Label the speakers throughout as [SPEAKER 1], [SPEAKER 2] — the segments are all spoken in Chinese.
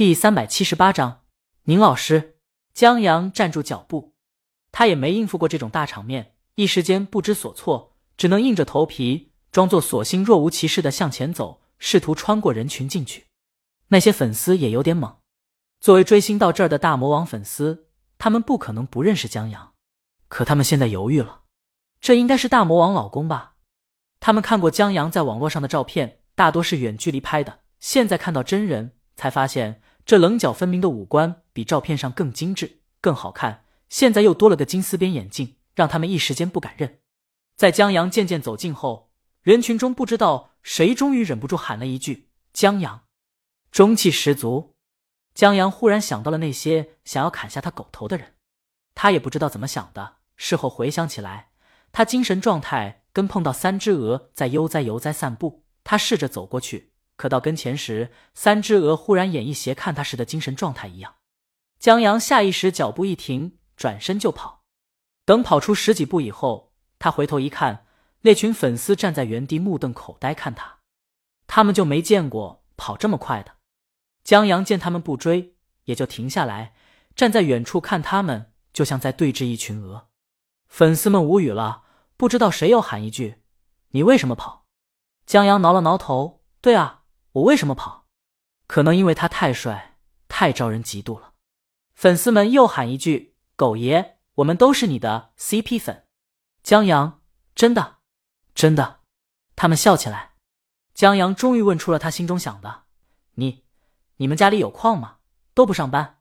[SPEAKER 1] 第三百七十八章，宁老师。江阳站住脚步，他也没应付过这种大场面，一时间不知所措，只能硬着头皮，装作索性若无其事的向前走，试图穿过人群进去。那些粉丝也有点懵，作为追星到这儿的大魔王粉丝，他们不可能不认识江阳，可他们现在犹豫了，这应该是大魔王老公吧？他们看过江阳在网络上的照片，大多是远距离拍的，现在看到真人，才发现。这棱角分明的五官比照片上更精致、更好看，现在又多了个金丝边眼镜，让他们一时间不敢认。在江阳渐渐走近后，人群中不知道谁终于忍不住喊了一句：“江阳，中气十足。”江阳忽然想到了那些想要砍下他狗头的人，他也不知道怎么想的。事后回想起来，他精神状态跟碰到三只鹅在悠哉悠哉散步，他试着走过去。可到跟前时，三只鹅忽然眼一斜看他时的精神状态一样。江阳下意识脚步一停，转身就跑。等跑出十几步以后，他回头一看，那群粉丝站在原地目瞪口呆看他，他们就没见过跑这么快的。江阳见他们不追，也就停下来，站在远处看他们，就像在对峙一群鹅。粉丝们无语了，不知道谁又喊一句：“你为什么跑？”江阳挠了挠头：“对啊。”我为什么跑？可能因为他太帅，太招人嫉妒了。粉丝们又喊一句：“狗爷，我们都是你的 CP 粉。”江阳，真的，真的。他们笑起来。江阳终于问出了他心中想的：“你，你们家里有矿吗？都不上班？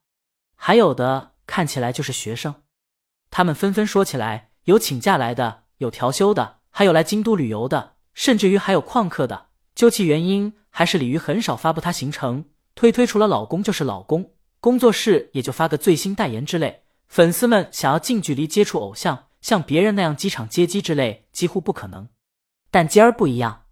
[SPEAKER 1] 还有的看起来就是学生。”他们纷纷说起来：有请假来的，有调休的，还有来京都旅游的，甚至于还有旷课的。究其原因。还是鲤鱼很少发布他行程，推推除了老公就是老公，工作室也就发个最新代言之类。粉丝们想要近距离接触偶像，像别人那样机场接机之类，几乎不可能。但今儿不一样，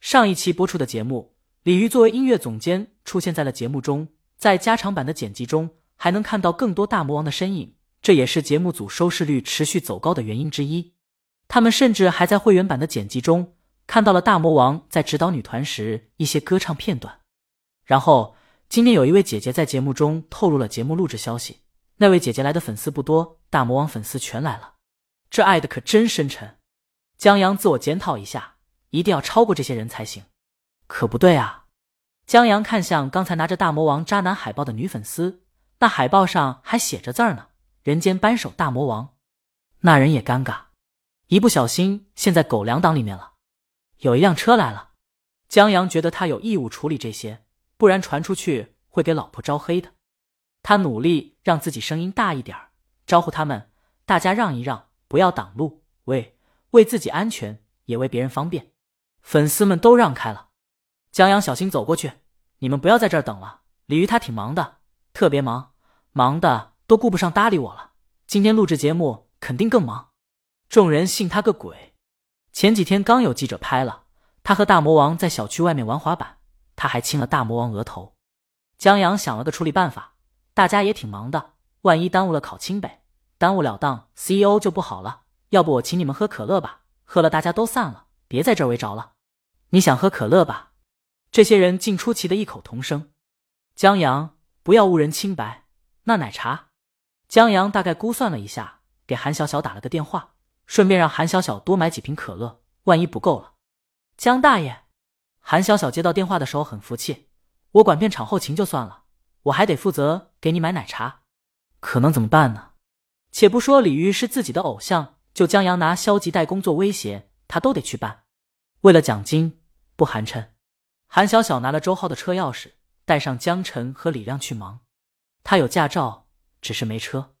[SPEAKER 1] 上一期播出的节目，鲤鱼作为音乐总监出现在了节目中，在加长版的剪辑中还能看到更多大魔王的身影，这也是节目组收视率持续走高的原因之一。他们甚至还在会员版的剪辑中。看到了大魔王在指导女团时一些歌唱片段，然后今天有一位姐姐在节目中透露了节目录制消息。那位姐姐来的粉丝不多，大魔王粉丝全来了，这爱的可真深沉。江阳自我检讨一下，一定要超过这些人才行。可不对啊！江阳看向刚才拿着大魔王渣男海报的女粉丝，那海报上还写着字儿呢：“人间扳手大魔王。”那人也尴尬，一不小心陷在狗粮党里面了。有一辆车来了，江阳觉得他有义务处理这些，不然传出去会给老婆招黑的。他努力让自己声音大一点招呼他们：“大家让一让，不要挡路，为为自己安全，也为别人方便。”粉丝们都让开了。江阳小心走过去：“你们不要在这儿等了，李鱼他挺忙的，特别忙，忙的都顾不上搭理我了。今天录制节目肯定更忙。”众人信他个鬼！前几天刚有记者拍了他和大魔王在小区外面玩滑板，他还亲了大魔王额头。江阳想了个处理办法，大家也挺忙的，万一耽误了考清北，耽误了当 CEO 就不好了。要不我请你们喝可乐吧，喝了大家都散了，别在这儿围着了。你想喝可乐吧？这些人竟出奇的异口同声。江阳，不要误人清白。那奶茶？江阳大概估算了一下，给韩小小打了个电话。顺便让韩小小多买几瓶可乐，万一不够了。江大爷，韩小小接到电话的时候很服气，我管片场后勤就算了，我还得负责给你买奶茶，可能怎么办呢？且不说李玉是自己的偶像，就江阳拿消极怠工作威胁，他都得去办。为了奖金，不寒碜。韩小小拿了周浩的车钥匙，带上江晨和李亮去忙。他有驾照，只是没车。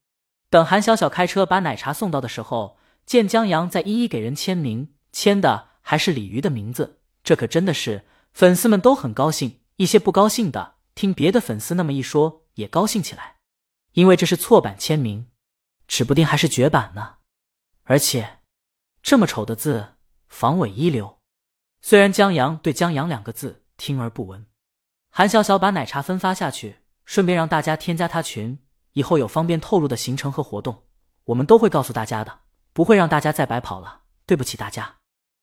[SPEAKER 1] 等韩小小开车把奶茶送到的时候。见江阳在一一给人签名，签的还是鲤鱼的名字，这可真的是粉丝们都很高兴。一些不高兴的听别的粉丝那么一说，也高兴起来，因为这是错版签名，指不定还是绝版呢。而且这么丑的字，防伪一流。虽然江阳对“江阳”两个字听而不闻，韩小小把奶茶分发下去，顺便让大家添加他群，以后有方便透露的行程和活动，我们都会告诉大家的。不会让大家再白跑了，对不起大家。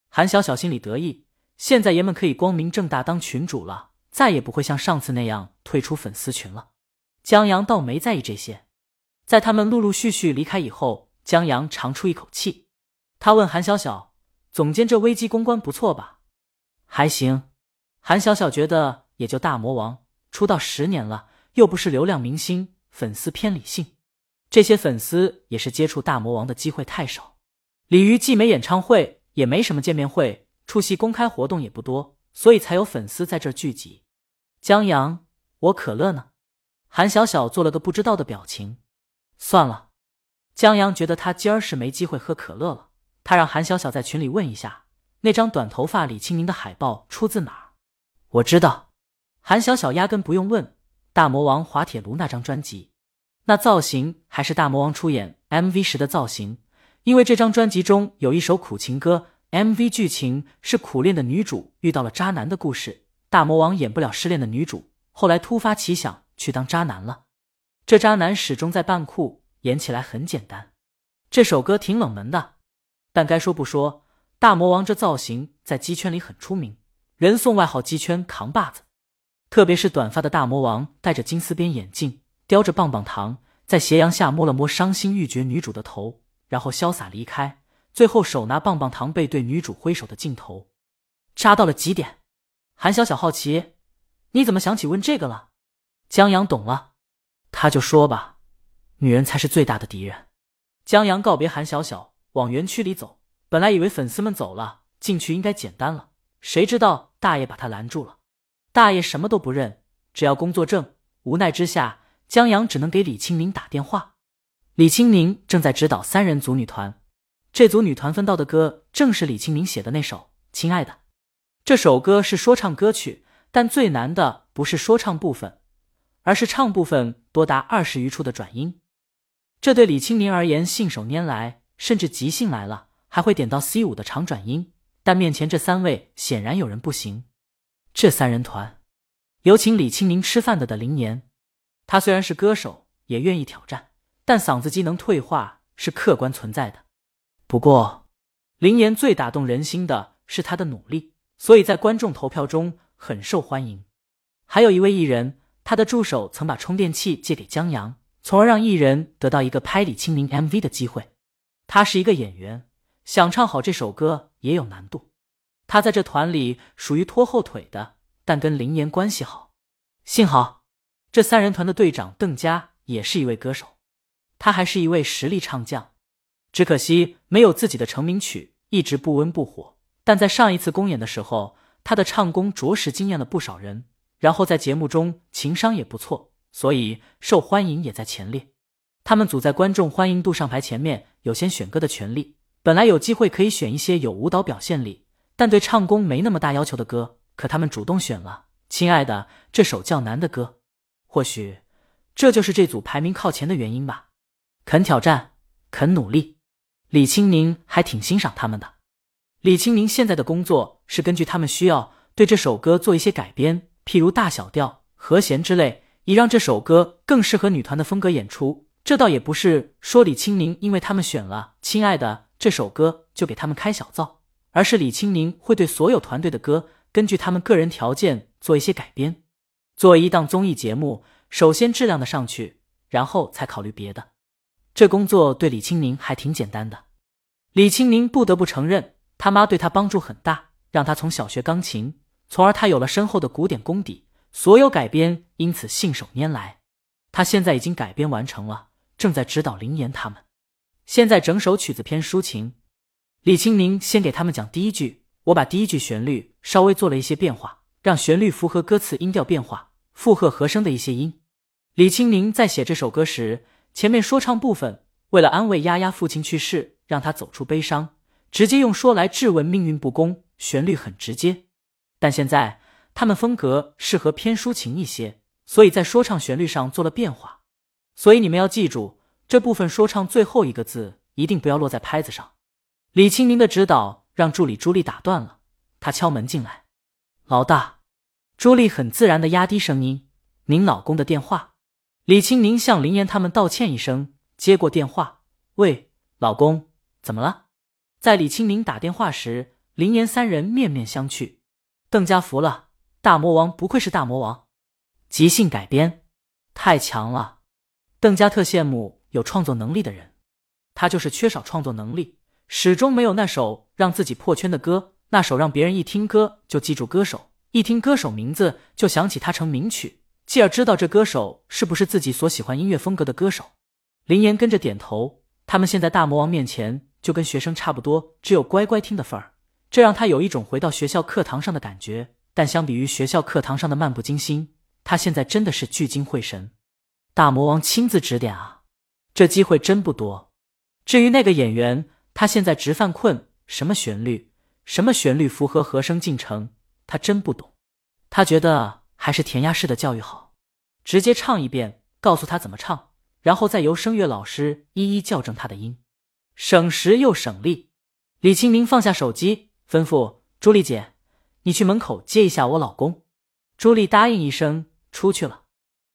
[SPEAKER 1] 韩小小心里得意，现在爷们可以光明正大当群主了，再也不会像上次那样退出粉丝群了。江阳倒没在意这些，在他们陆陆续续离开以后，江阳长出一口气，他问韩小小：“总监这危机公关不错吧？”“还行。”韩小小觉得也就大魔王出道十年了，又不是流量明星，粉丝偏理性，这些粉丝也是接触大魔王的机会太少。李鱼既没演唱会，也没什么见面会，出席公开活动也不多，所以才有粉丝在这聚集。江阳，我可乐呢？韩小小做了个不知道的表情。算了，江阳觉得他今儿是没机会喝可乐了。他让韩小小在群里问一下，那张短头发李青宁的海报出自哪儿？我知道。韩小小压根不用问，大魔王滑铁卢那张专辑，那造型还是大魔王出演 MV 时的造型。因为这张专辑中有一首苦情歌，MV 剧情是苦恋的女主遇到了渣男的故事。大魔王演不了失恋的女主，后来突发奇想。去当渣男了，这渣男始终在扮酷，演起来很简单。这首歌挺冷门的，但该说不说，大魔王这造型在鸡圈里很出名，人送外号“鸡圈扛把子”。特别是短发的大魔王，戴着金丝边眼镜，叼着棒棒糖，在斜阳下摸了摸伤心欲绝女主的头，然后潇洒离开。最后手拿棒棒糖背对女主挥手的镜头，渣到了极点。韩小小好奇，你怎么想起问这个了？江阳懂了，他就说吧，女人才是最大的敌人。江阳告别韩小小，往园区里走。本来以为粉丝们走了，进去应该简单了，谁知道大爷把他拦住了。大爷什么都不认，只要工作证。无奈之下，江阳只能给李青宁打电话。李青宁正在指导三人组女团，这组女团分到的歌正是李青宁写的那首《亲爱的》。这首歌是说唱歌曲，但最难的不是说唱部分。而是唱部分多达二十余处的转音，这对李青宁而言信手拈来，甚至即兴来了，还会点到 C 五的长转音。但面前这三位显然有人不行。这三人团有请李青宁吃饭的的林年，他虽然是歌手，也愿意挑战，但嗓子机能退化是客观存在的。不过，林岩最打动人心的是他的努力，所以在观众投票中很受欢迎。还有一位艺人。他的助手曾把充电器借给江阳，从而让艺人得到一个拍李青宁 MV 的机会。他是一个演员，想唱好这首歌也有难度。他在这团里属于拖后腿的，但跟林岩关系好。幸好，这三人团的队长邓佳也是一位歌手，他还是一位实力唱将。只可惜没有自己的成名曲，一直不温不火。但在上一次公演的时候，他的唱功着实惊艳了不少人。然后在节目中情商也不错，所以受欢迎也在前列。他们组在观众欢迎度上排前面，有先选歌的权利。本来有机会可以选一些有舞蹈表现力，但对唱功没那么大要求的歌，可他们主动选了《亲爱的》这首较难的歌。或许这就是这组排名靠前的原因吧。肯挑战，肯努力，李青宁还挺欣赏他们的。李青宁现在的工作是根据他们需要对这首歌做一些改编。譬如大小调、和弦之类，以让这首歌更适合女团的风格演出。这倒也不是说李青宁因为他们选了《亲爱的》这首歌就给他们开小灶，而是李青宁会对所有团队的歌根据他们个人条件做一些改编。作为一档综艺节目，首先质量的上去，然后才考虑别的。这工作对李青宁还挺简单的。李青宁不得不承认，他妈对他帮助很大，让他从小学钢琴。从而他有了深厚的古典功底，所有改编因此信手拈来。他现在已经改编完成了，正在指导林岩他们。现在整首曲子偏抒情，李青宁先给他们讲第一句，我把第一句旋律稍微做了一些变化，让旋律符合歌词音调变化，附和和声的一些音。李青宁在写这首歌时，前面说唱部分为了安慰丫丫父亲去世，让他走出悲伤，直接用说来质问命运不公，旋律很直接。但现在他们风格适合偏抒情一些，所以在说唱旋律上做了变化。所以你们要记住，这部分说唱最后一个字一定不要落在拍子上。李青宁的指导让助理朱莉打断了，他敲门进来。老大，朱莉很自然的压低声音：“您老公的电话。”李青宁向林岩他们道歉一声，接过电话：“喂，老公，怎么了？”在李青宁打电话时，林岩三人面面相觑。邓家服了，大魔王不愧是大魔王，即兴改编太强了。邓家特羡慕有创作能力的人，他就是缺少创作能力，始终没有那首让自己破圈的歌，那首让别人一听歌就记住歌手，一听歌手名字就想起他成名曲，继而知道这歌手是不是自己所喜欢音乐风格的歌手。林岩跟着点头。他们现在大魔王面前就跟学生差不多，只有乖乖听的份儿，这让他有一种回到学校课堂上的感觉。但相比于学校课堂上的漫不经心，他现在真的是聚精会神。大魔王亲自指点啊，这机会真不多。至于那个演员，他现在直犯困，什么旋律，什么旋律符合和声进程，他真不懂。他觉得还是填鸭式的教育好，直接唱一遍，告诉他怎么唱，然后再由声乐老师一一校正他的音，省时又省力。李清明放下手机，吩咐朱莉姐。你去门口接一下我老公。朱莉答应一声，出去了。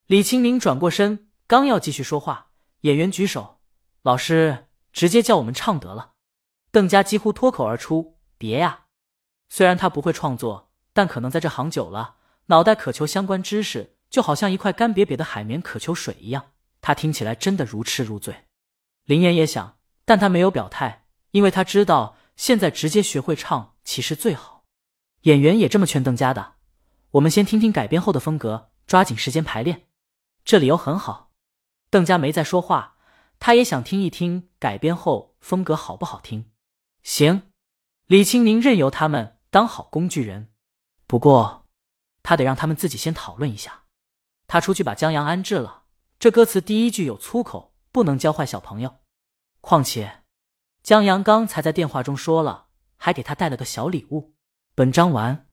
[SPEAKER 1] 李清明转过身，刚要继续说话，演员举手：“老师，直接叫我们唱得了。”邓家几乎脱口而出：“别呀！”虽然他不会创作，但可能在这行久了，脑袋渴求相关知识，就好像一块干瘪瘪的海绵渴求水一样。他听起来真的如痴如醉。林岩也想，但他没有表态，因为他知道现在直接学会唱其实最好。演员也这么劝邓家的。我们先听听改编后的风格，抓紧时间排练。这理由很好。邓家没再说话，他也想听一听改编后风格好不好听。行，李青宁任由他们当好工具人。不过，他得让他们自己先讨论一下。他出去把江阳安置了。这歌词第一句有粗口，不能教坏小朋友。况且，江阳刚才在电话中说了，还给他带了个小礼物。本章完。